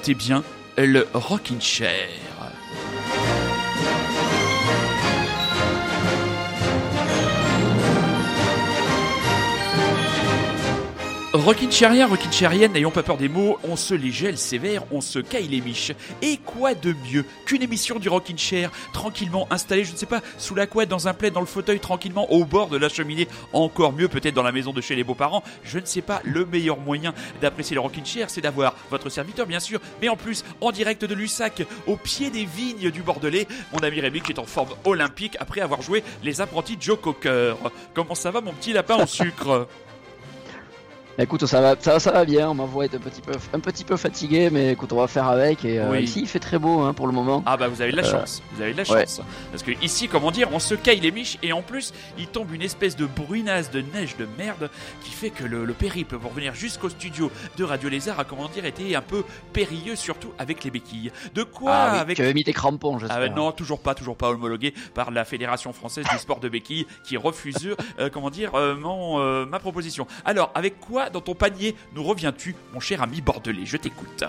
écoutez bien le Rockin' Chair. Rockin' Chérien, Rockin' Chérienne, n'ayons pas peur des mots, on se les gèle sévère, on se caille les miches. Et quoi de mieux qu'une émission du Rockin' Chair, tranquillement installée, je ne sais pas, sous la couette, dans un plaid, dans le fauteuil, tranquillement, au bord de la cheminée, encore mieux peut-être dans la maison de chez les beaux-parents. Je ne sais pas, le meilleur moyen d'apprécier le Rockin' Chair, c'est d'avoir votre serviteur, bien sûr, mais en plus, en direct de Lussac, au pied des vignes du Bordelais, mon ami Rémi qui est en forme olympique après avoir joué les apprentis Joe Cocker. Comment ça va, mon petit lapin au sucre? Écoute, ça va, ça, ça va bien. Ma voix est un petit peu, un petit peu fatiguée, mais écoute, on va faire avec. Et euh, Oui. ici, il fait très beau hein, pour le moment. Ah bah vous avez de la Euh, chance, vous avez de la ouais. chance. Parce que ici, comment dire, on se caille les miches et en plus, il tombe une espèce de brunasse de neige de merde qui fait que le, le périple pour venir jusqu'au studio de Radio Lézard a, comment dire, été un peu périlleux, surtout avec les béquilles. De quoi Ah oui, avec... Tu avais mis tes crampons, j'espère. Ah non, toujours pas, toujours pas homologué par la Fédération française du sport de béquilles qui refuse, euh, comment dire, euh, mon, euh, ma proposition. Alors, avec quoi dans ton panier nous reviens-tu, mon cher ami bordelais? Je t'écoute.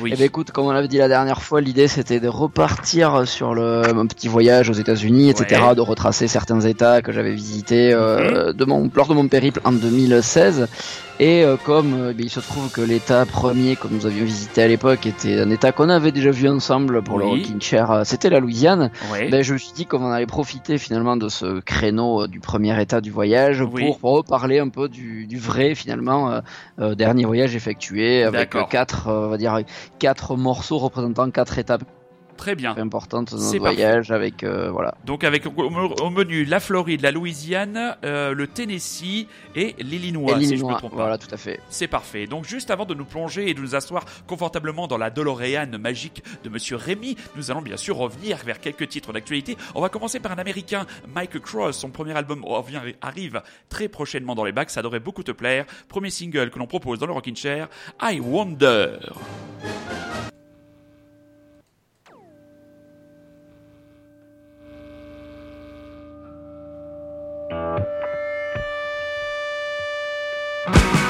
Oui. Eh ben écoute, comme on l'avait dit la dernière fois, l'idée c'était de repartir sur le mon petit voyage aux États-Unis, etc., Ouais. Mhm. de retracer certains États que j'avais visités euh, de mon lors de mon périple en 2016. Et euh, comme euh, ben, il se trouve que l'État premier que nous avions visité à l'époque était un État qu'on avait déjà vu ensemble pour le Oui. Rockin' Chair, euh, c'était la Louisiane. Ouais. Ben, je me suis dit qu'on allait profiter finalement de ce créneau euh, du premier état du voyage Oui. pour reparler un peu du, du vrai finalement euh, euh, dernier voyage effectué avec quatre, on va dire quatre morceaux représentant quatre étapes Très bien. importantes de C'est notre voyage avec euh, voilà. Donc avec au, au menu la Floride, la Louisiane, euh, le Tennessee et l'Illinois, si je me trompe pas. voilà tout à fait. C'est parfait. Donc juste avant de nous plonger et de nous asseoir confortablement dans la DeLorean magique de Monsieur Rémy, nous allons bien sûr revenir vers quelques titres d'actualité. On va commencer par un Américain, Mike Cross. Son premier album arrive très prochainement dans les bacs. Ça devrait beaucoup te plaire. Premier single que l'on propose dans le Rockin' Chair, I Wonder. Thank you.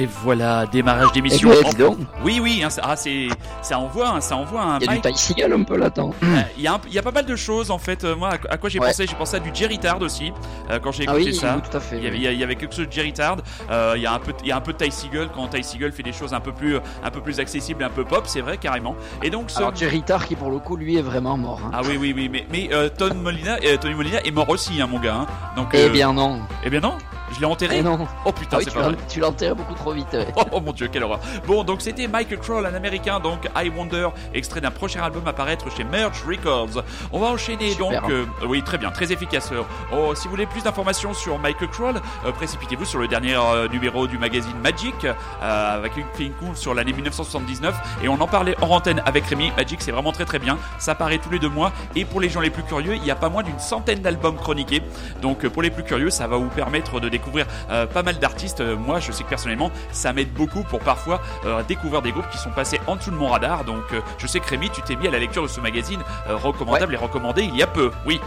Et voilà, démarrage d'émission. dis donc, Oui, oui, hein, ça, ah, ça envoie, hein, ça envoie un il y a du Mike. Ty Seagal un peu là-dedans. Euh, Il y, a un- il y a pas mal de choses en fait. Euh, moi, à, quoi j'ai Ouais. pensé? J'ai pensé à du Jerry Tard aussi euh, quand j'ai Ah écouté oui, ça. oui, tout à fait. Il y, avait, a- il y avait quelque chose de Jerry Tard. Euh, il y a un peu, il y a un peu de Ty quand Ty fait des choses un peu plus, un peu plus accessibles, un peu pop, c'est vrai carrément. Et donc, ce- Alors Jerry Tarr qui pour le coup lui est vraiment mort. hein. ah oui, oui, oui, mais, mais Tony Molina, Tony Molina est mort aussi, hein, mon gars. hein. Donc, Eh bien non. eh bien non, je l'ai enterré. Non. Oh putain, Ah oui, c'est pas vrai. tu l'as enterré beaucoup trop vite. ouais. Oh, oh mon dieu, quelle horreur. Bon, donc c'était Michael Kroll, un américain, donc I Wonder, extrait d'un prochain album à paraître chez Merge Records. On va enchaîner Super. donc. euh, oui, très bien, très efficace. Oh, si vous voulez plus d'informations sur Michael Kroll, euh, précipitez-vous sur le dernier euh, numéro du magazine Magic, avec une film cool sur l'année 1979. Et on en parlait en antenne avec Rémi. Magic, c'est vraiment très très bien. Ça paraît tous les deux mois. Et pour les gens les plus curieux, il y a pas moins d'une centaine d'albums chroniqués. Donc pour les plus curieux, ça va vous permettre de découvrir euh, pas mal d'artistes. Euh, moi, je sais que personnellement, ça m'aide beaucoup pour parfois euh, découvrir des groupes qui sont passés en dessous de mon radar. Donc je sais que Rémi, tu t'es mis à la lecture de ce magazine recommandable et recommandé il y a peu. Oui.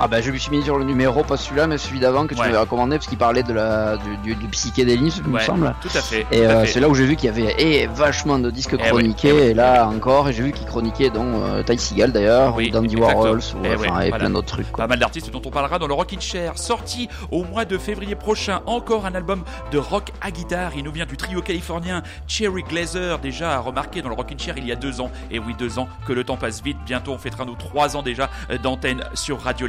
Ah bah je me suis mis sur le numéro, pas celui-là mais celui d'avant que tu Ouais. m'avais recommandé parce qu'il parlait de la du, du, du psychédélisme il me Ouais, semble. tout à fait. Et euh, c'est là où j'ai vu qu'il y avait eh, vachement de disques Eh oui, chroniqués eh et là encore et j'ai vu qu'il chroniquait dont euh, Ty Seagal d'ailleurs, Oui, ou Dandy. Warhols ou enfin ouais, et plein d'autres trucs. Quoi. Pas mal d'artistes dont on parlera dans le Rockin' Chair. Sorti au mois de février prochain, encore un album de rock à guitare. Il nous vient du trio californien Cherry Glazer, déjà remarqué dans le Rockin' Chair il y a deux ans. Et oui, deux ans, que le temps passe vite. Bientôt, on fêtera nos trois ans déjà euh, d'antenne sur Radio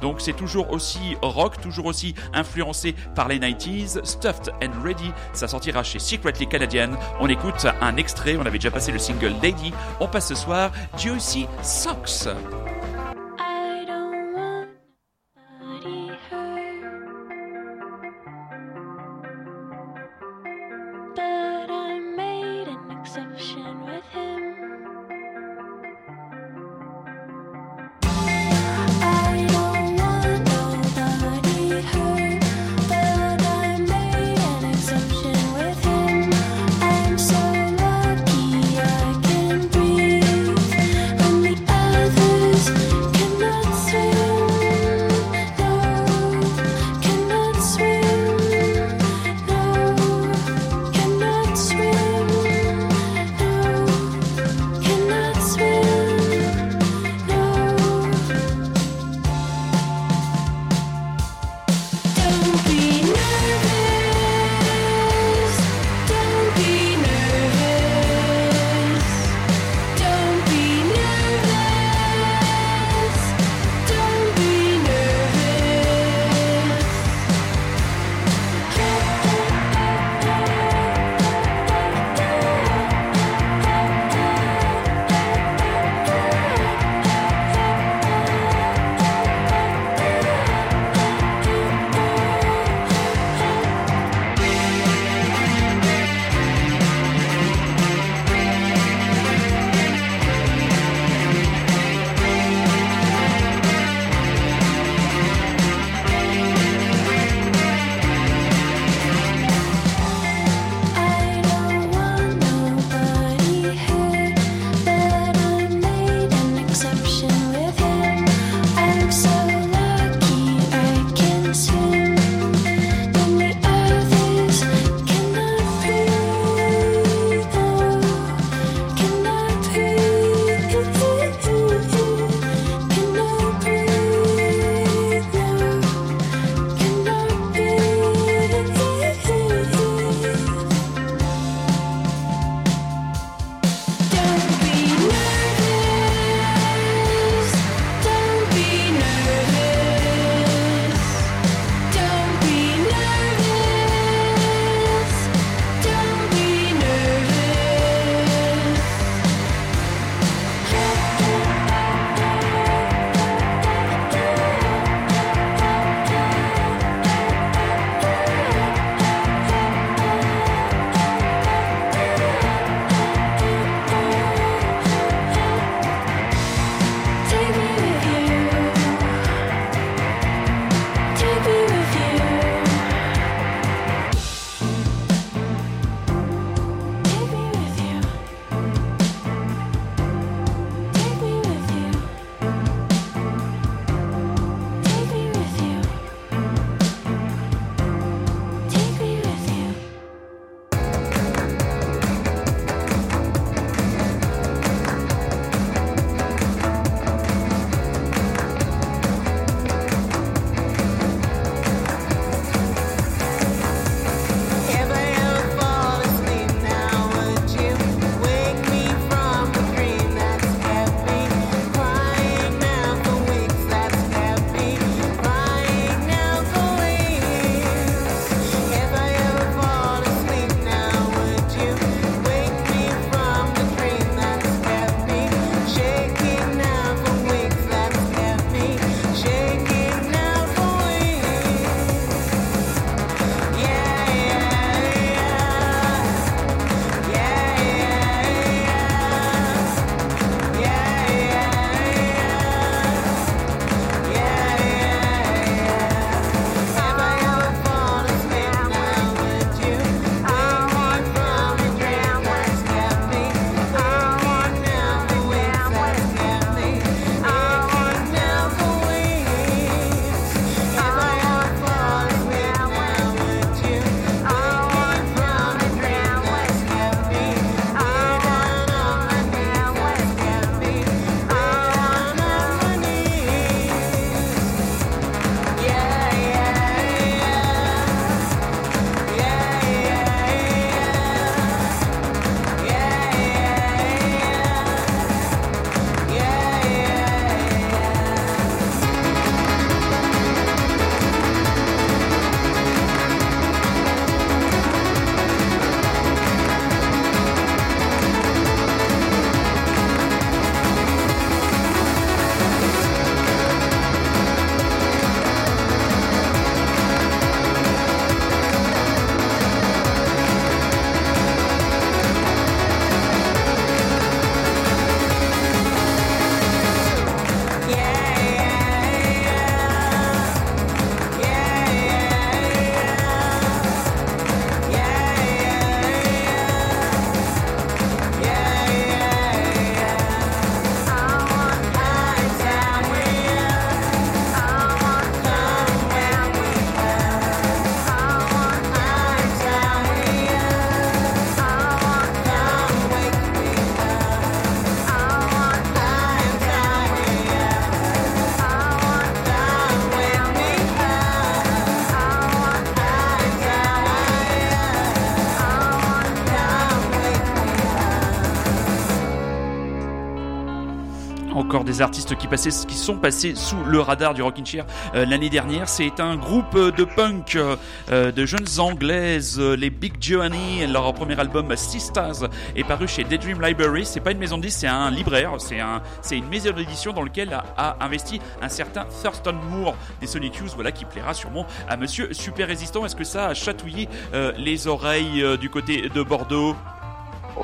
Donc, c'est toujours aussi rock, toujours aussi influencé par les 90s. Stuffed and Ready, ça sortira chez Secretly Canadian. On écoute un extrait, on avait déjà passé le single Lady. On passe ce soir Juicy Socks. Artistes qui, sont passés sous le radar du Rockin' Chair euh, l'année dernière. C'est un groupe euh, de punk euh, de jeunes anglaises, les Big Johnny. Leur premier album Sisters est paru chez Daydream Library. C'est pas une maison de c'est un libraire. C'est un, c'est une maison d'édition dans laquelle a, investi un certain Thurston Moore des Sonic Youth, voilà qui plaira sûrement à Monsieur Super Résistant. Est-ce que ça a chatouillé les oreilles du côté de Bordeaux?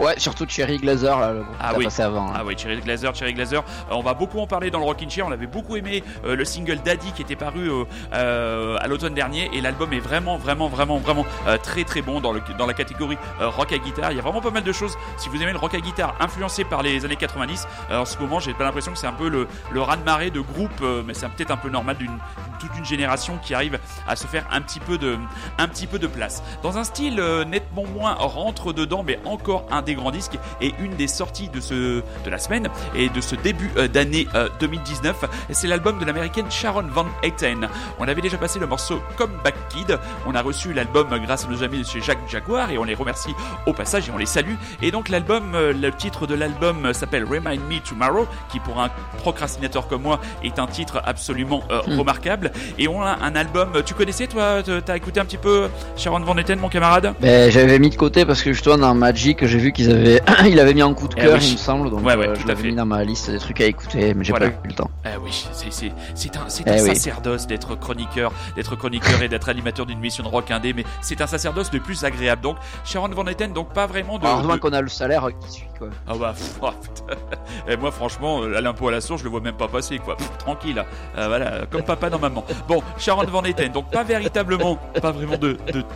Ouais, surtout Cherry Glazer, là, le groupe Ah oui. passé avant. hein. Ah oui, Cherry Glazer, Cherry Glazer. Euh, on va beaucoup en parler dans le Rockin' Chair. On avait beaucoup aimé euh, le single Daddy qui était paru euh, à l'automne dernier. Et l'album est vraiment, vraiment, vraiment, vraiment très, très bon dans, le, dans la catégorie rock à guitare. Il y a vraiment pas mal de choses. Si vous aimez le rock à guitare influencé par les années 90, euh, en ce moment, j'ai pas l'impression que c'est un peu le, le raz-de-marée de groupe, euh, mais c'est peut-être un peu normal d'une toute une génération qui arrive à se faire un petit peu de, un petit peu de place. Dans un style nettement moins rentre dedans, mais encore un des grands disques et une des sorties de, ce, de la semaine et de ce début euh, d'année euh, 2019. C'est l'album de l'américaine Sharon Van Etten. On avait déjà passé le morceau Comeback Kid. On a reçu l'album grâce à nos amis de chez Jacques Jaguar et on les remercie au passage et on les salue. Et donc l'album, euh, le titre de l'album euh, s'appelle Remind Me Tomorrow, qui pour un procrastinateur comme moi est un titre absolument euh, remarquable. Et on a un album. Tu connaissais toi T'as écouté un petit peu Sharon Van Etten, mon camarade? Ben, j'avais mis de côté parce que justement dans Magic j'ai vu qu'ils avaient il avait mis en coup de Eh cœur oui. il me semble donc Ouais, ouais, euh, tout je l'avais mis dans ma liste des trucs à écouter mais j'ai Voilà. pas eu le temps. Ah oui, c'est un Eh un oui. sacerdoce d'être chroniqueur, d'être chroniqueur et d'être animateur d'une mission de rock indé, mais c'est un sacerdoce le plus agréable. Donc Sharon Van Etten, donc pas vraiment de. Heureusement de- qu'on a le salaire qui suit quoi. Ah bah pff, oh, putain. Et moi franchement, euh, à l'impôt à la source, je le vois même pas passer quoi. Pff, tranquille, Euh, voilà, comme papa dans maman. Bon, Sharon Van Etten, donc pas véritablement, pas vraiment de. de...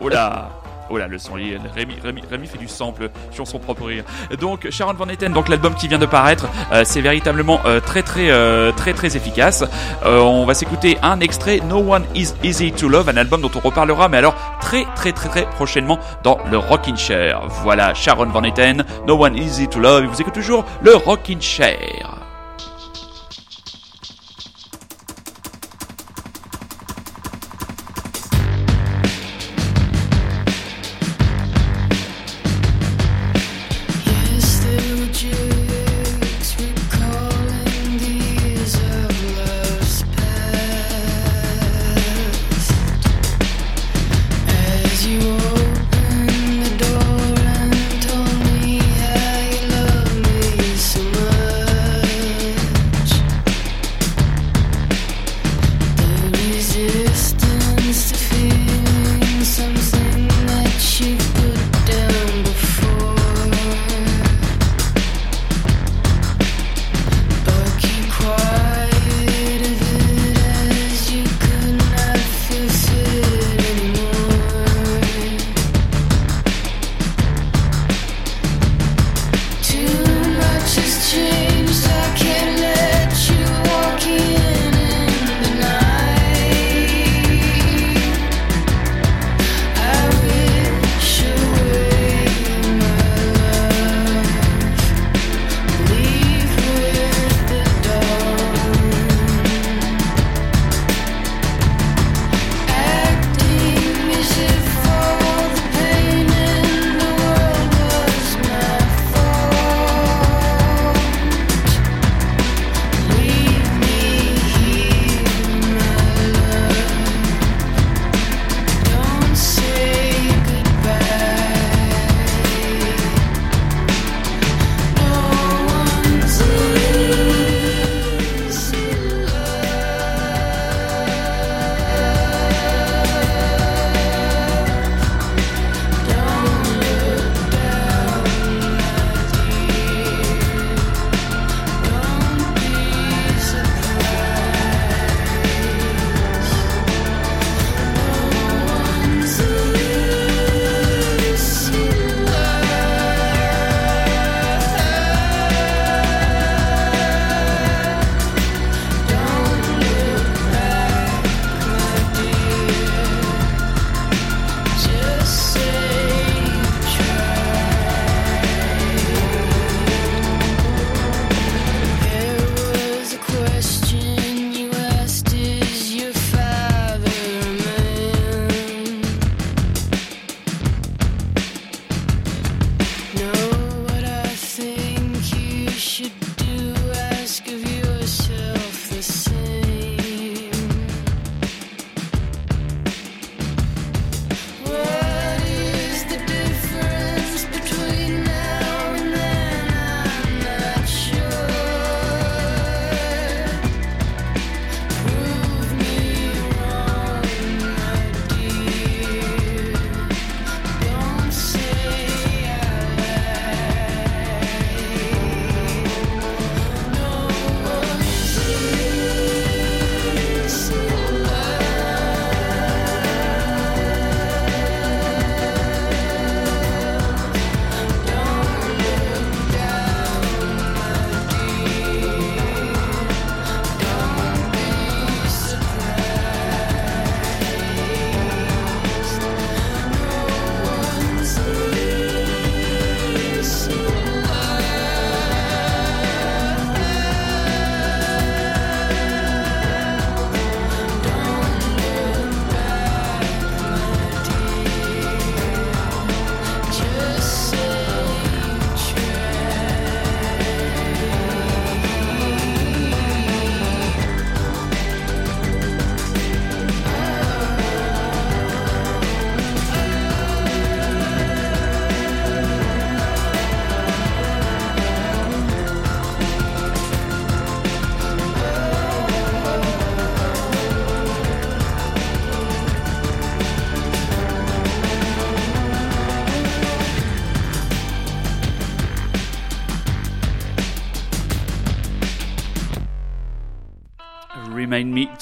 Oh là. Oh là, le son, Rémi, Rémi, Rémi fait du sample sur son propre rire. Donc, Sharon Van Etten, donc l'album qui vient de paraître, euh, c'est véritablement euh, très très euh, très très efficace. Euh, on va s'écouter un extrait, No One Is Easy to Love, un album dont on reparlera, mais alors très très très très prochainement dans le Rockin' Chair. Voilà, Sharon Van Etten, No One Is Easy to Love, et vous écoutez toujours le Rockin' Chair.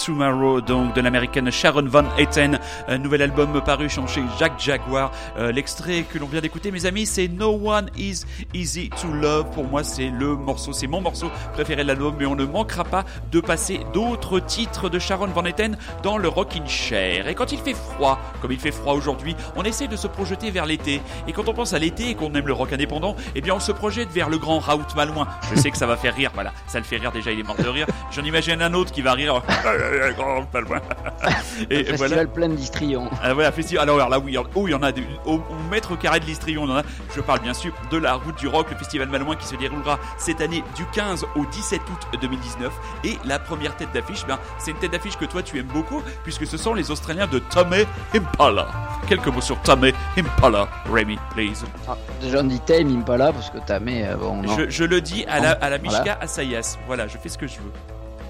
Tomorrow, donc de l'américaine Sharon Van Etten, un nouvel album paru chez Jack Jaguar. Euh, L'extrait que l'on vient d'écouter, mes amis, c'est No One Is Easy to Love. Pour moi, c'est le morceau, c'est mon morceau préféré de l'album, mais on ne manquera pas de passer d'autres titres de Sharon Van Etten dans le Rockin' Chair. Et quand il fait froid, comme il fait froid aujourd'hui, on essaie de se projeter vers l'été. Et quand on pense à l'été et qu'on aime le rock indépendant, eh bien on se projette vers le grand Raoult Malouin. Je sais que ça va faire rire, voilà, ça le fait rire déjà, il est mort de rire. J'en imagine un autre qui va rire. grand Malouin. Et Festival voilà. plein d'histrions. Ah voilà, festival. Alors là, oui, oh, il y en a des- au, au mètre carré de l'Istrion, on en a. Je parle bien sûr de la route du rock, le festival Malouin qui se déroulera cette année du 15 au 17 août 2019. Et la première tête d'affiche, ben, c'est une tête d'affiche que toi tu aimes beaucoup, puisque ce sont les Australiens de Tommy Impala. Quelques mots sur Tommy Impala, Remy, please. Ah, déjà on dit Tame Impala parce que Tamé, euh, bon non. Je, je le dis à la, à la Voilà. Mishka Asayas. Voilà, je fais ce que je veux.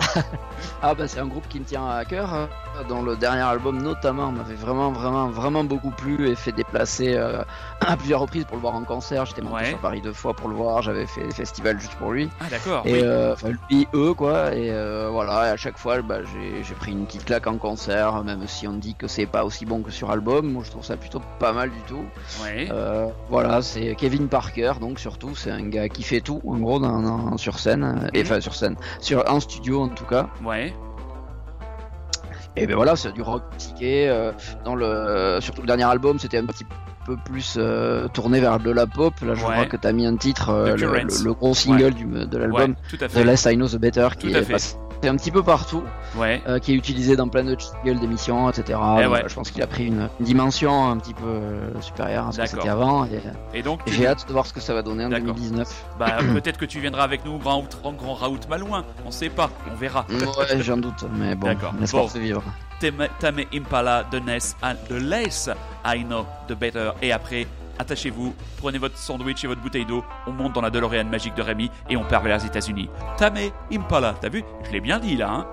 Ah bah c'est un groupe qui me tient à cœur, euh, dont le dernier album notamment m'avait vraiment vraiment vraiment beaucoup plu et fait déplacer euh, à plusieurs reprises pour le voir en concert. J'étais monté Ouais. sur Paris deux fois pour le voir, j'avais fait des festivals juste pour lui. Ah d'accord. Et oui. euh, enfin lui, eux quoi, et euh, voilà, et à chaque fois bah, j'ai pris une petite claque en concert, même si on dit que c'est pas aussi bon que sur album, moi je trouve ça plutôt pas mal du tout. Ouais. Euh, voilà, c'est Kevin Parker, donc surtout, c'est un gars qui fait tout, en gros, dans, dans- sur scène, et enfin sur scène, sur en studio en tout cas. Ouais. Et ben voilà, c'est du rock psyché. euh, dans le, surtout le dernier album, c'était un petit peu plus euh, tourné vers de la pop. Là, je Ouais. vois que t'as mis un titre, euh, le, Currents. le- le gros single du, de l'album, The. Less I Know The Better, qui Tout est passé un petit peu partout, Ouais. euh, qui est utilisé dans plein de jingles d'émissions, etc. Eh Donc, ouais. Je pense qu'il a pris une, dimension un petit peu euh, supérieure à ce que c'était avant. Et, Et donc, tu- j'ai hâte de voir ce que ça va donner en D'accord. 2019. Bah, peut-être que tu viendras avec nous, grand, grand, grand Raoult Malouin. On sait pas, on verra. Ouais, j'en doute, mais bon, l'espoir Bon. se vivre. Tame Impala, The Ness, The I Know, The Better. Et après, attachez-vous, prenez votre sandwich et votre bouteille d'eau, on monte dans la DeLorean magique de Rémi et on part vers les États-Unis. Tame Impala, t'as vu? Je l'ai bien dit là, hein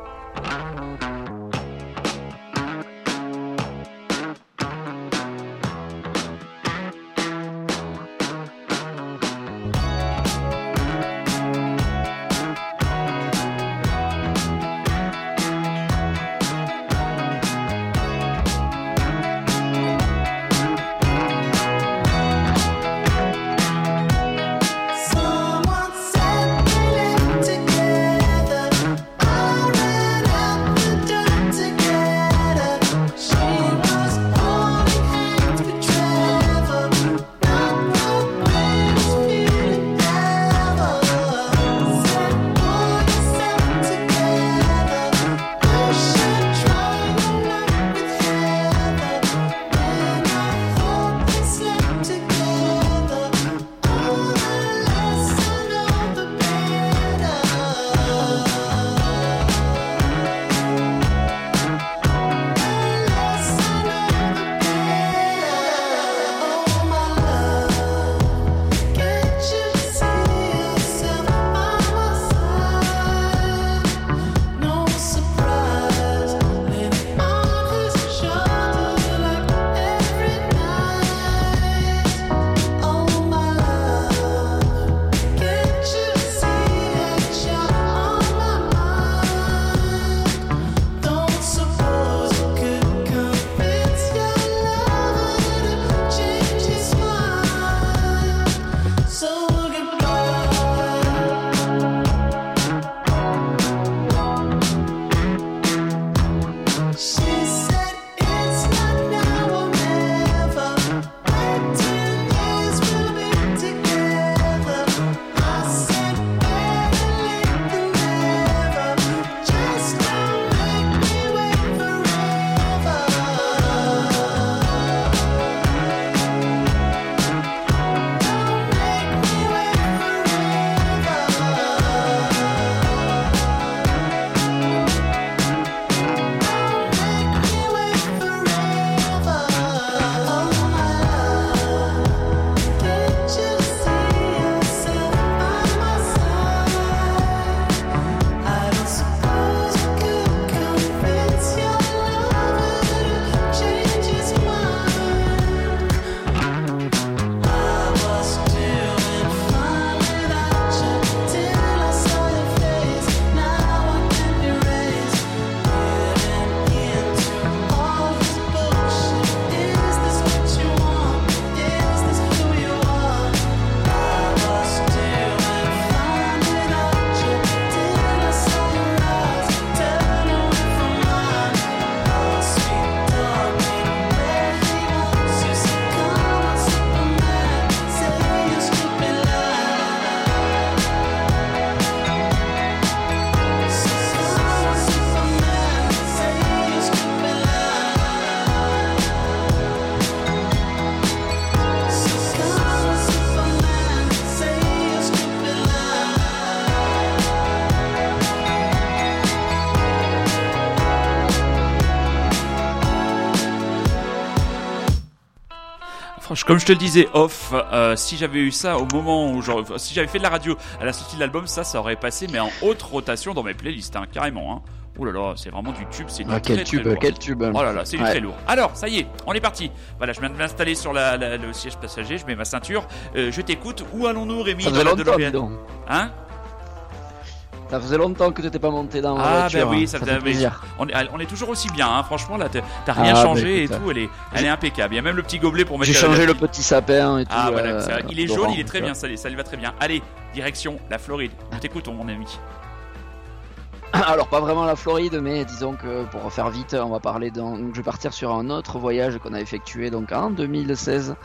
comme je te le disais off, euh, si j'avais eu ça au moment où j'aurais- si j'avais fait de la radio à la sortie de l'album, ça, ça aurait passé mais en haute rotation dans mes playlists, hein, carrément. Hein. Oh là là, c'est vraiment du tube, c'est du Ah, quel très tube, lourd. quel tube. Oh là là, c'est du Ouais. très lourd. Alors, ça y est, on est parti. Voilà, je viens de m'installer sur la, la- le siège passager, je mets ma ceinture, euh, je t'écoute. Où allons-nous, Rémi Ça faisait la. Hein? Ça faisait longtemps que tu n'étais pas monté dans Ah, voiture. bah oui, hein. ça fait faisait- plaisir. on est, on est toujours aussi bien, hein. franchement, là, t'as rien Ah, bah, changé et tout, elle est, elle est impeccable. Il y a même le petit gobelet pour mettre J'ai changé le petit sapin et tout. Ah, voilà, euh, il est jaune, il est très bien, ça, ça lui va très bien. Allez, direction la Floride. Nous t'écoutons, mon ami. Alors pas vraiment la Floride, mais disons que pour faire vite, on va parler donc, Je vais partir sur un autre voyage qu'on a effectué donc en 2016,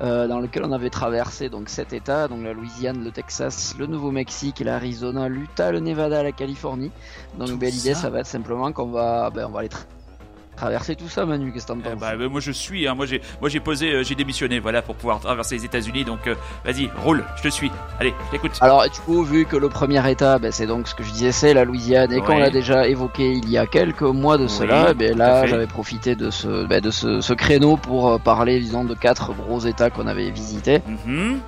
euh, dans lequel on avait traversé donc sept États, donc la Louisiane, le Texas, le Nouveau-Mexique, l'Arizona, l'Utah, le Nevada, la Californie. Donc Tout ben, l'idée, ça ça va être simplement qu'on va, ben, on va traverser tout ça, Manu. Qu'est-ce que t'en Eh penses bah, bah, moi je suis, hein. moi j'ai, moi j'ai posé, euh, j'ai démissionné, voilà, pour pouvoir traverser les États-Unis. Donc euh, vas-y, roule, je te suis. Allez, je t'écoute. Alors du coup, vu que le premier état, ben, c'est donc ce que je disais, c'est la Louisiane, et qu'on Ouais. l'a déjà évoqué il y a quelques mois de Oui, cela, à là j'avais profité de ce, de ce, ce créneau pour euh, parler, disons, de quatre gros états qu'on avait visités Mhm.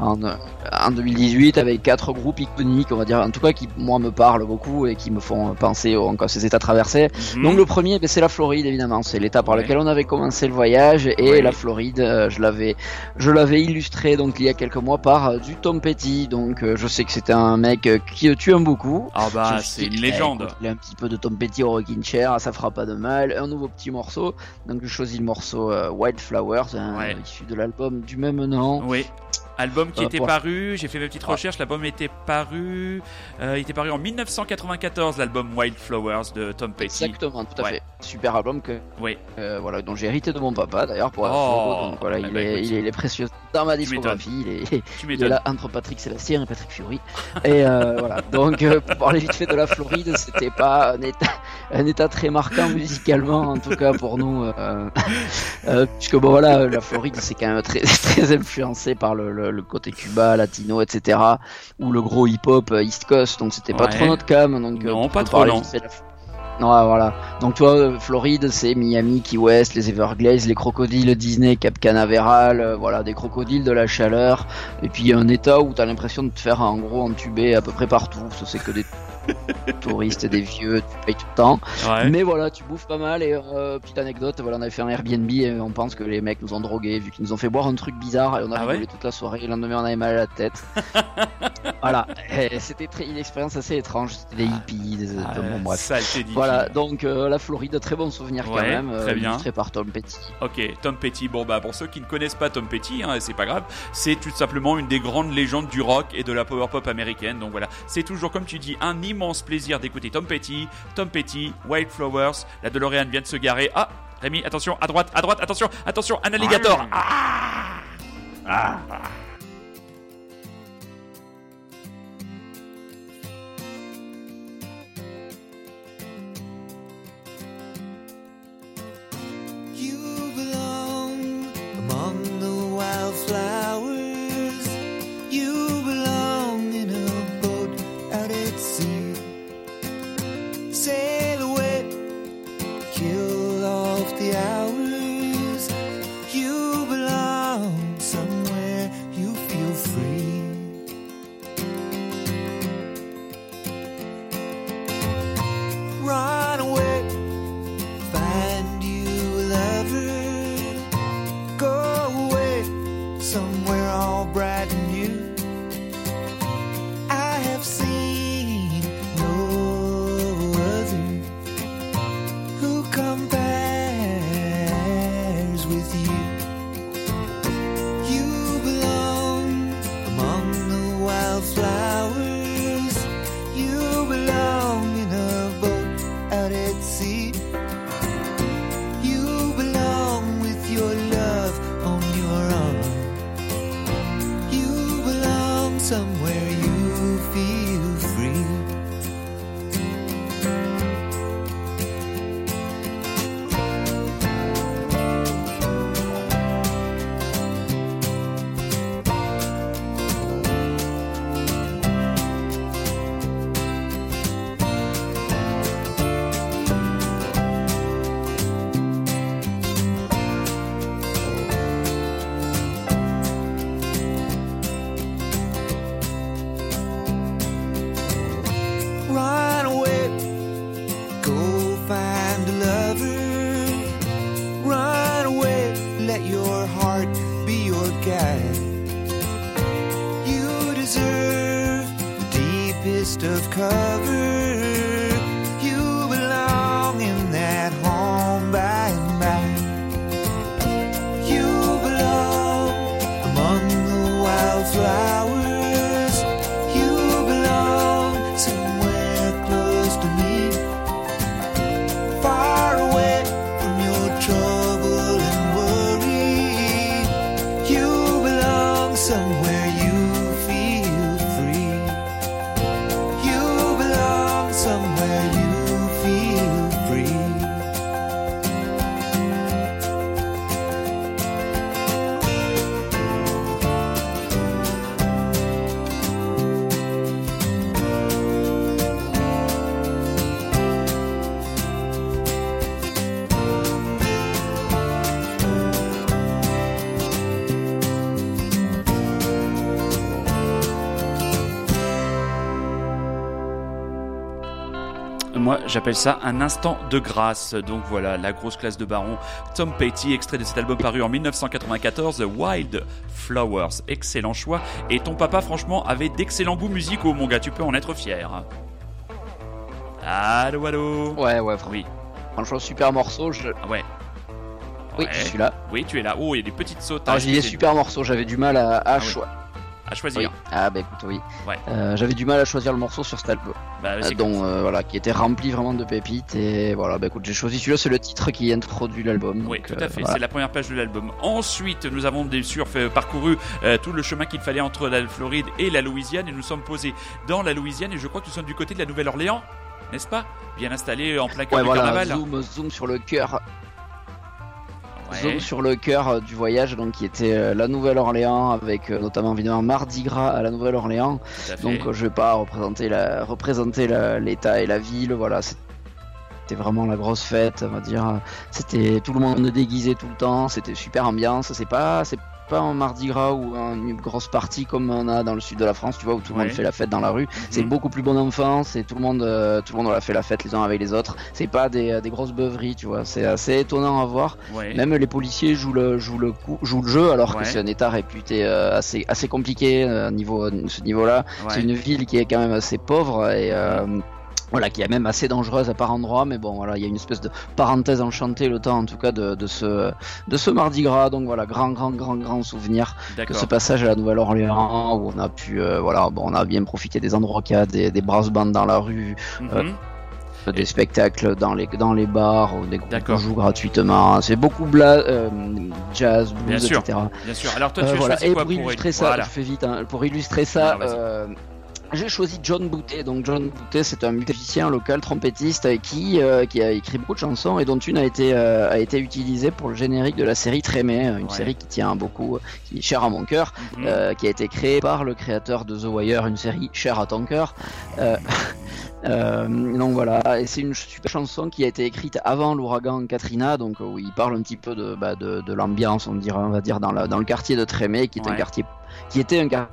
En, euh, en 2018 avec quatre groupes iconiques, on va dire, en tout cas qui moi me parlent beaucoup et qui me font penser aux, encore ces états traversés. Mhm. Donc le premier, ben, c'est la Floride évidemment, c'est l'état par Ouais. lequel on avait commencé le voyage et Ouais. la Floride, euh, je l'avais, je l'avais illustré donc il y a quelques mois par euh, du Tom Petty. Donc euh, je sais que c'était un mec qui tu aimes beaucoup. Ah bah, c'est une légende. écoute, il a un petit peu de Tom Petty au rocking chair, ça fera pas de mal. Un nouveau petit morceau, donc je choisis le morceau Wildflowers, Ouais. issu de l'album du même nom. Oui. Album qui Euh, était paru, j'ai fait mes petites Ah. recherches, l'album était paru, euh, il était paru en 1994, l'album Wildflowers de Tom Petty. Exactement, tout à Ouais. fait. Super album que Oui. euh, voilà, dont j'ai hérité de mon papa d'ailleurs pour Oh, donc voilà, eh il, ben, est, il, est, il est précieux dans ma discographie, il est, Tu il est là entre Patrick Sébastien et Patrick Fury. Et euh, voilà, donc pour parler vite fait de la Floride, c'était pas un état, un état très marquant musicalement, en tout cas pour nous, puisque bon voilà, la Floride c'est quand même très, très influencé par le, le, le côté Cuba, latino, etc. ou le gros hip-hop euh, East Coast, donc c'était pas trop notre cam, donc euh, Non, pas trop, non. non, ouais, voilà. Donc, euh, Floride, c'est Miami, Key West, les Everglades, les crocodiles Disney, Cap Canaveral, euh, voilà, des crocodiles de la chaleur. Et puis, un état où t'as l'impression de te faire, en gros, entuber à peu près partout. Ça, c'est que des touristes, des vieux, tu payes tout le temps. Ouais. Mais voilà, tu bouffes pas mal. Et euh, petite anecdote, voilà, on avait fait un Airbnb et on pense que les mecs nous ont drogués vu qu'ils nous ont fait boire un truc bizarre et on a Ah ouais toute la soirée. Le lendemain, on avait mal à la tête. voilà, Et c'était très, une expérience assez étrange. C'était des hippies, des, Ah, bon, bref. saleté. Voilà, donc euh, la Floride, très bon souvenir quand même, euh, très bien. illustré par Tom Petty. Ok, Tom Petty. Bon bah pour ceux qui ne connaissent pas Tom Petty, hein, c'est pas grave, c'est tout simplement une des grandes légendes du rock et de la power pop américaine. Donc voilà, c'est toujours comme tu dis un immense plaisir d'écouter Tom Petty, Tom Petty, Wildflowers. La DeLorean vient de se garer. Ah, Rémi, attention, à droite, à droite, attention, attention, un alligator. Ah, ah, ah. You belong among the wildflowers. J'appelle ça un instant de grâce. Donc voilà, la grosse classe de baron. Tom Petty, extrait de cet album paru en 1994, Wild Flowers. Excellent choix. Et ton papa, franchement, avait d'excellents goûts musicaux, mon gars. Tu peux en être fier. Allô, allô Ouais, ouais, Oui, franchement, super morceau. Je... ah ouais. Oui, Ouais. je suis là. Oui, tu es là. Oh, il y a des petites sautes. Ah, j'ai dit C'est- super morceau, j'avais du mal à, à Ah oui. À choisir. Oui. Ah, bah écoute, oui. Ouais. Euh, j'avais du mal à choisir le morceau sur cet album. Bah, Euh, dont, euh, voilà, qui était rempli vraiment de pépites. Et voilà, bah écoute, j'ai choisi celui-là, c'est le titre qui introduit l'album. Oui, tout euh, à fait. voilà. C'est la première page de l'album. Ensuite, nous avons bien sûr fait- parcouru tout le chemin qu'il fallait entre la Floride et la Louisiane et nous sommes posés dans la Louisiane et je crois que nous sommes du côté de la Nouvelle-Orléans, n'est-ce pas? Bien installé en plein cœur Ouais, du voilà, carnaval. zoom, zoom sur le cœur, Ouais, zoom sur le cœur euh, du voyage, donc qui était euh, la Nouvelle-Orléans, avec euh, notamment évidemment Mardi Gras à la Nouvelle-Orléans. Donc je vais pas représenter la représenter l'État et la ville, voilà. C'était vraiment la grosse fête, on va dire. C'était tout le monde déguisé tout le temps, c'était super ambiance. C'est pas c'est pas un Mardi Gras ou un- une grosse partie comme on a dans le sud de la France, tu vois, où tout le Ouais. monde fait la fête dans la rue. C'est Mhm. beaucoup plus bon enfant, c'est tout le monde euh, tout le monde a fait la fête les uns avec les autres. C'est pas des, des grosses beuveries, tu vois. C'est assez étonnant à voir. Ouais. Même les policiers jouent le, jouent le, coup, jouent le jeu, alors Ouais. que c'est un état réputé euh, assez, assez compliqué euh, niveau, ce niveau-là. C'est une ville qui est quand même assez pauvre et euh, voilà, qui est même assez dangereuse à par endroits. Mais bon, voilà, il y a une espèce de parenthèse enchantée le temps, en tout cas, de, de ce, de ce Mardi Gras. Donc voilà, grand, grand, grand, grand souvenir de D'accord. ce passage à la Nouvelle-Orléans où on a pu, euh, voilà, bon, on a bien profité des endroits qu'il y a, des, des brass bands dans la rue, Mhm. euh, des spectacles dans les, dans les bars, où des groupes D'accord. jouent gratuitement. C'est beaucoup bla, euh, jazz, Bien blues, sûr. etc. Bien sûr. Alors toi, Euh, tu voilà. choisi Et quoi pour illustrer ça, Voilà. je fais vite, hein, pour illustrer ça, euh, j'ai choisi John Boutet. Donc John Boutet, c'est un musicien local trompettiste euh, qui euh, qui a écrit beaucoup de chansons et dont une a été euh, a été utilisée pour le générique de la série Trémé, une Ouais. série qui tient beaucoup, qui est chère à mon cœur, Mhm. euh, qui a été créée par le créateur de The Wire, une série chère à ton cœur. Euh, euh, donc voilà, et c'est une super chanson qui a été écrite avant l'ouragan Katrina, donc euh, où il parle un petit peu de, bah, de, de l'ambiance, on dirait, on va dire dans, la, dans le quartier de Trémé, qui est un Ouais. quartier, qui était un quar-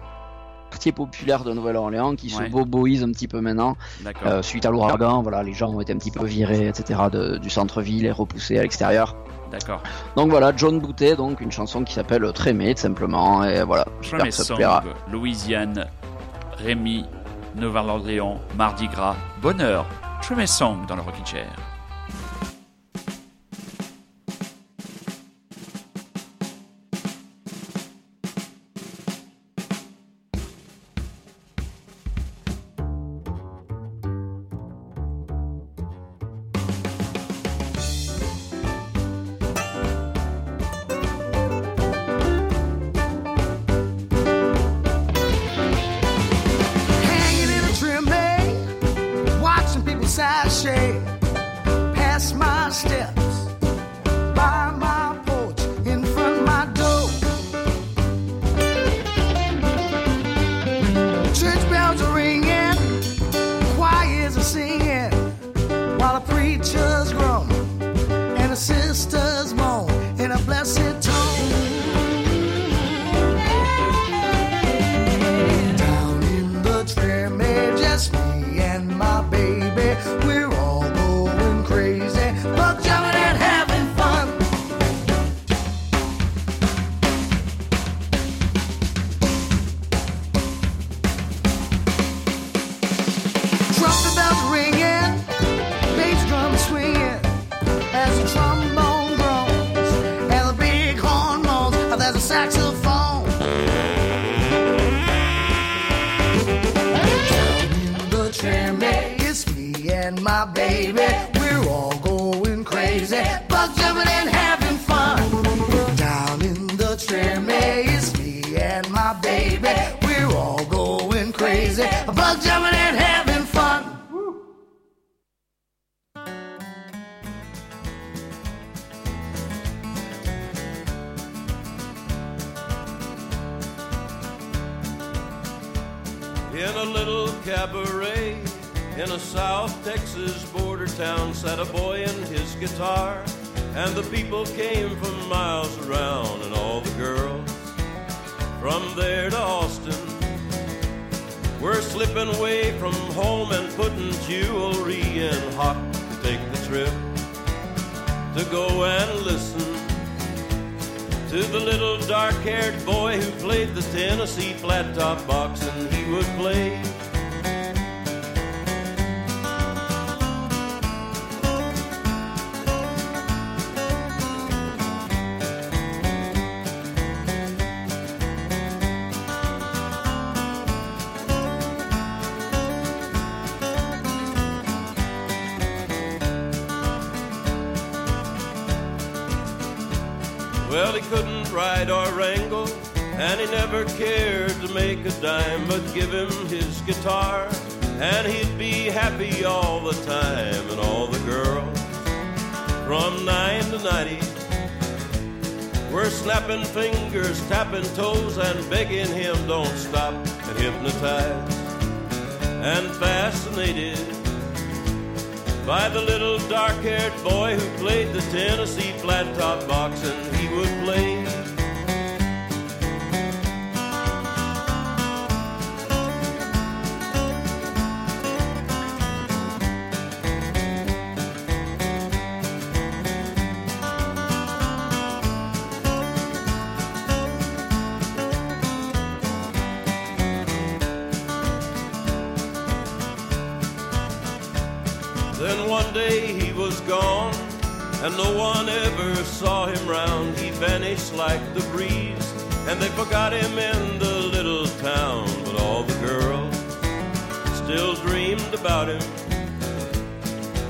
quartier populaire de Nouvelle-Orléans, qui Ouais. se boboise un petit peu maintenant euh, suite à l'ouragan. Voilà, les gens ont été un petit peu virés, etc. de- du centre-ville et repoussés à l'extérieur. D'accord. Donc voilà, John Boutet, donc une chanson qui s'appelle Trémé, tout simplement, et voilà, j'espère que ça te plaira. Louisiane, Rémi, Nouvelle-Orléans, Mardi Gras, Bonheur, Tremé Song dans le Rocking Chair. Little dark haired boy who played the Tennessee flat top box and he would play. Well, he couldn't ride or never cared to make a dime, but give him his guitar, and he'd be happy all the time. And all the girls from nine to ninety were snapping fingers, tapping toes, and begging him don't stop, and hypnotized and fascinated by the little dark haired boy who played the Tennessee flat top box and he would play. Forgot him in the little town. But all the girls still dreamed about him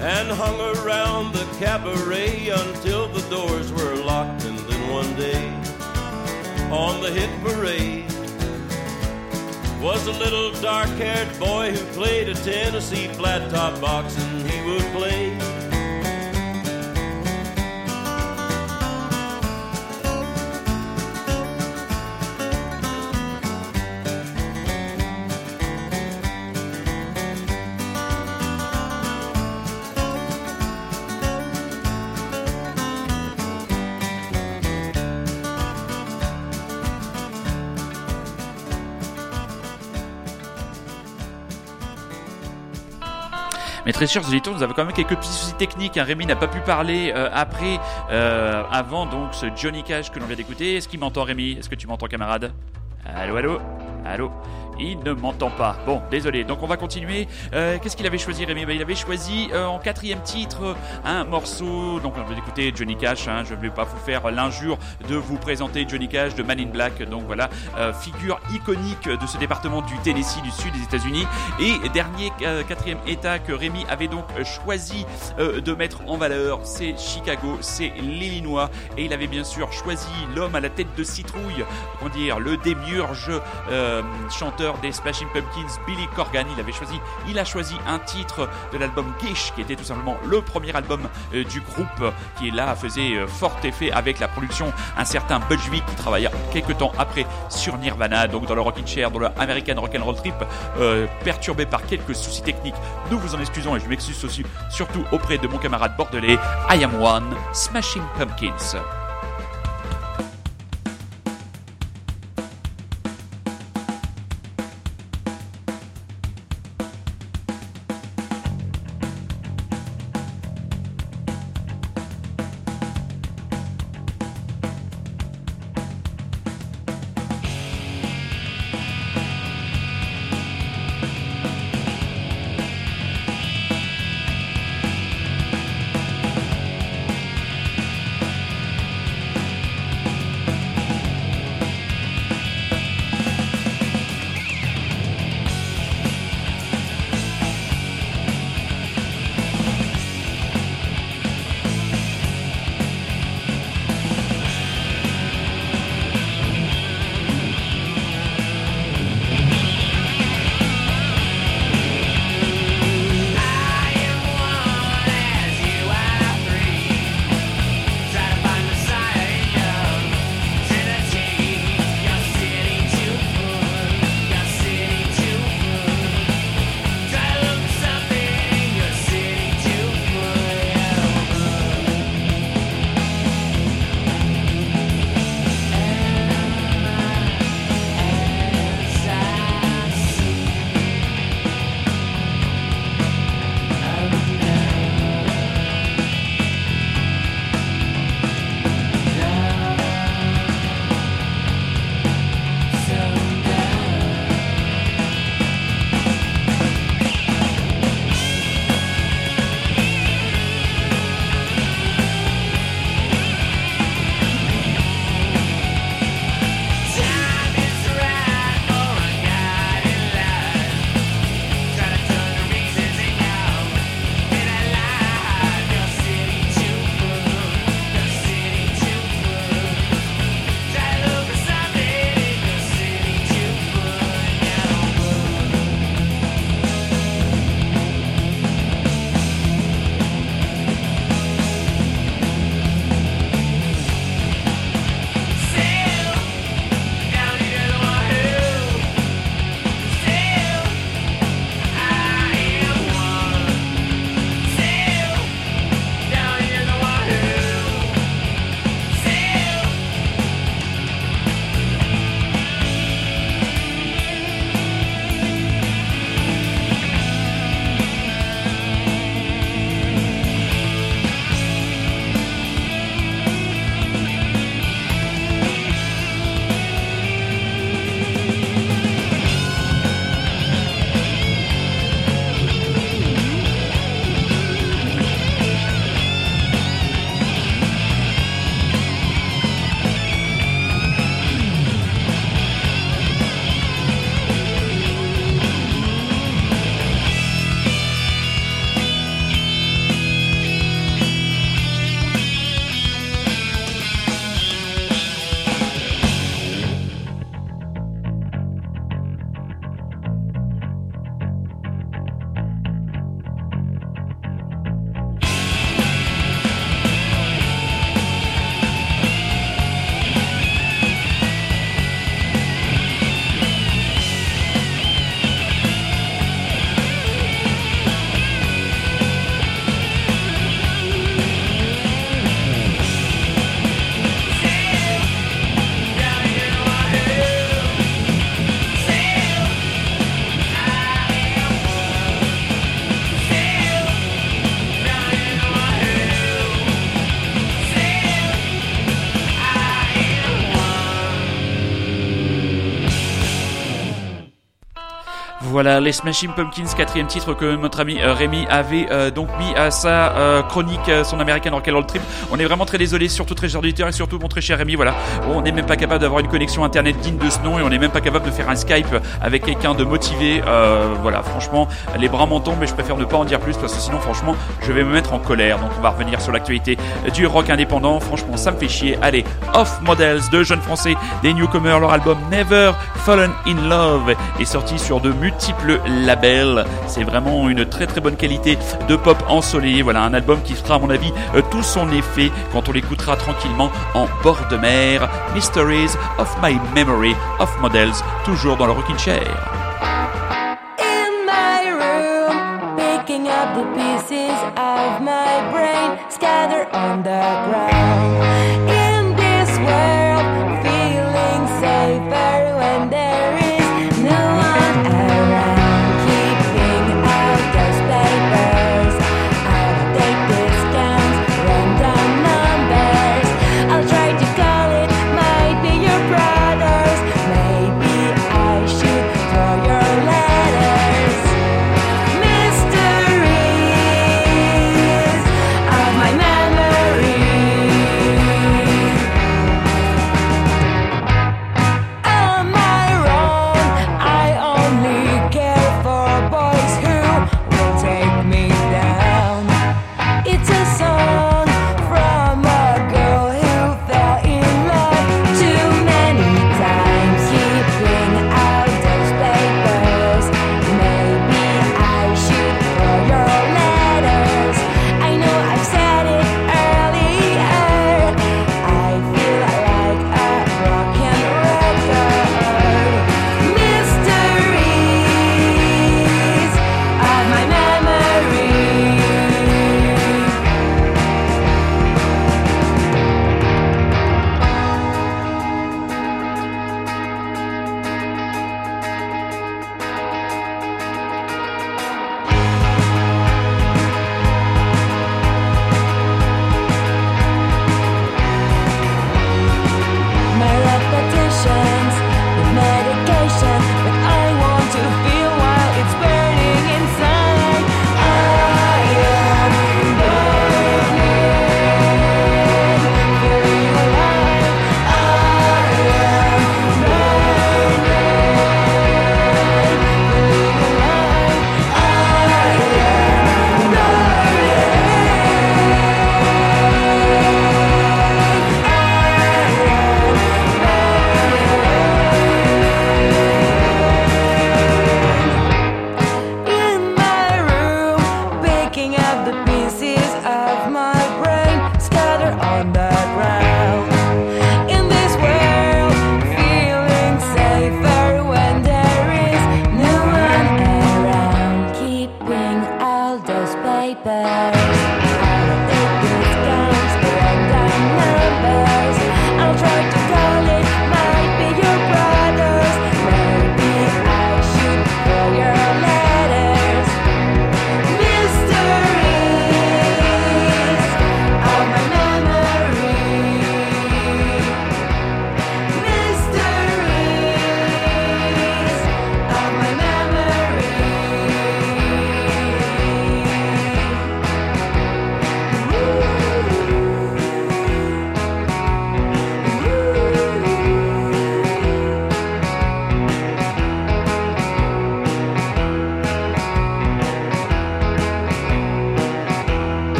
and hung around the cabaret until the doors were locked. And then one day, on the hit parade, was a little dark haired boy who played a Tennessee flat top box and he would play. Mais très chers auditeurs, nous avons quand même quelques petits soucis techniques. hein. Rémi n'a pas pu parler euh, après, euh, avant donc ce Johnny Cash que l'on vient d'écouter. Est-ce qu'il m'entend, Rémi? Est-ce que tu m'entends, camarade? Allô, allô? Allô? Il ne m'entend pas. Bon, désolé. Donc on va continuer. Euh, Qu'est-ce qu'il avait choisi, Rémi? Ben, Il avait choisi euh, en quatrième titre un morceau. Donc on va écouter Johnny Cash. hein. Je ne vais pas vous faire l'injure de vous présenter Johnny Cash de Man in Black. Donc voilà, euh, figure iconique de ce département du Tennessee, du sud des États-Unis. Et dernier euh, quatrième État que Rémi avait donc choisi de mettre en valeur, c'est Chicago, c'est l'Illinois. Et il avait bien sûr choisi l'homme à la tête de citrouille, comment dire, le démiurge euh, des Smashing Pumpkins, Billy Corgan. Il avait choisi, il a choisi un titre de l'album Gish, qui était tout simplement le premier album euh, du groupe, qui là faisait euh, fort effet avec la production un certain Budge qui travailla quelques temps après sur Nirvana, donc dans le Rockin' Chair, dans le American Rock'n'Roll Trip, euh, perturbé par quelques soucis techniques. Nous vous en excusons et je m'excuse aussi, surtout auprès de mon camarade bordelais, I Am One, Smashing Pumpkins. Voilà, les Smashing Pumpkins, quatrième titre que notre ami euh, Rémi avait euh, donc mis à sa euh, chronique, son American Rock and Roll Trip. On est vraiment très désolé, surtout très cher auditeur et surtout mon très cher Rémi. Voilà, on n'est même pas capable d'avoir une connexion internet digne de ce nom et on n'est même pas capable de faire un Skype avec quelqu'un de motivé. Voilà, franchement, les bras m'en tombent, mais je préfère ne pas en dire plus parce que sinon, franchement, je vais me mettre en colère. Donc, on va revenir sur l'actualité du rock indépendant. Franchement, ça me fait chier. Allez, Off Models, deux jeunes français, des newcomers. Leur album Never Fallen in Love est sorti sur de multiples labels. C'est vraiment une très très bonne qualité de pop ensoleillé. Voilà, un album qui fera, à mon avis, euh, tout son effet quand on l'écoutera tranquillement en bord de mer. Mysteries of My Memory, Off Models, toujours dans le rocking chair. of.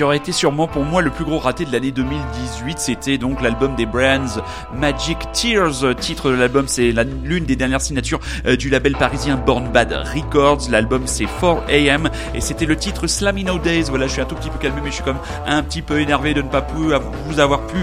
Qui aurait été sûrement pour moi le plus gros raté de l'année 2018, c'était donc l'album des Brands Magic Tears. Titre de l'album, c'est l'une des dernières signatures euh, du label parisien Born Bad Records. L'album c'est 4 AM et c'était le titre Slammy No Days. Voilà, je suis un tout petit peu calmé, mais je suis comme un petit peu énervé de ne pas pu- vous avoir pu,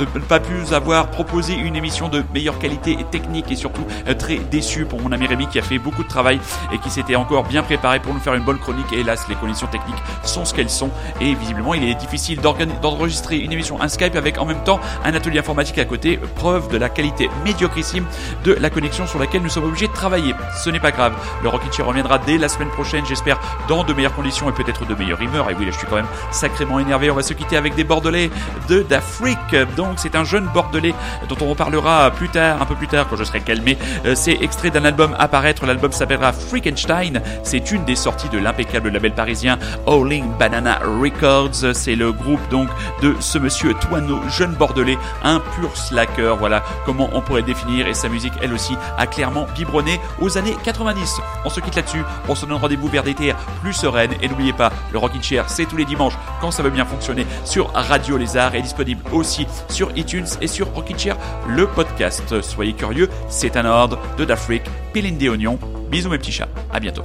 de ne pas pu avoir proposé une émission de meilleure qualité et technique et surtout euh, très déçu pour mon ami Rémi qui a fait beaucoup de travail et qui s'était encore bien préparé pour nous faire une bonne chronique. Hélas, les conditions techniques sont ce qu'elles sont et visiblement il est difficile d'enregistrer une émission, un Skype avec en même temps un atelier informatique à côté, preuve de la qualité médiocrissime de la connexion sur laquelle nous sommes obligés de travailler. Ce n'est pas grave, le Rockin' Chair reviendra dès la semaine prochaine, j'espère, dans de meilleures conditions et peut-être de meilleure humeur. Et oui, là je suis quand même sacrément énervé, on va se quitter avec des Bordelais de d'Afrique. Donc c'est un jeune Bordelais dont on reparlera plus tard, un peu plus tard quand je serai calmé. Euh, C'est extrait d'un album à paraître, l'album s'appellera Freakenstein. C'est une des sorties de l'impeccable label parisien Howling Banana Records. C'est le groupe donc de ce monsieur Toineau, jeune bordelais, un pur slacker. Voilà comment on pourrait définir. Et sa musique, elle aussi, a clairement biberonné aux années 90. On se quitte là-dessus. On se donne rendez-vous vers des terres plus sereines. Et n'oubliez pas, le Rockin' Chair, c'est tous les dimanches quand ça veut bien fonctionner sur Radio Lézard et disponible aussi sur iTunes et sur Rockin' Chair, le podcast. Soyez curieux, c'est un ordre de d'Afrique, piline des oignons. Bisous mes petits chats, à bientôt.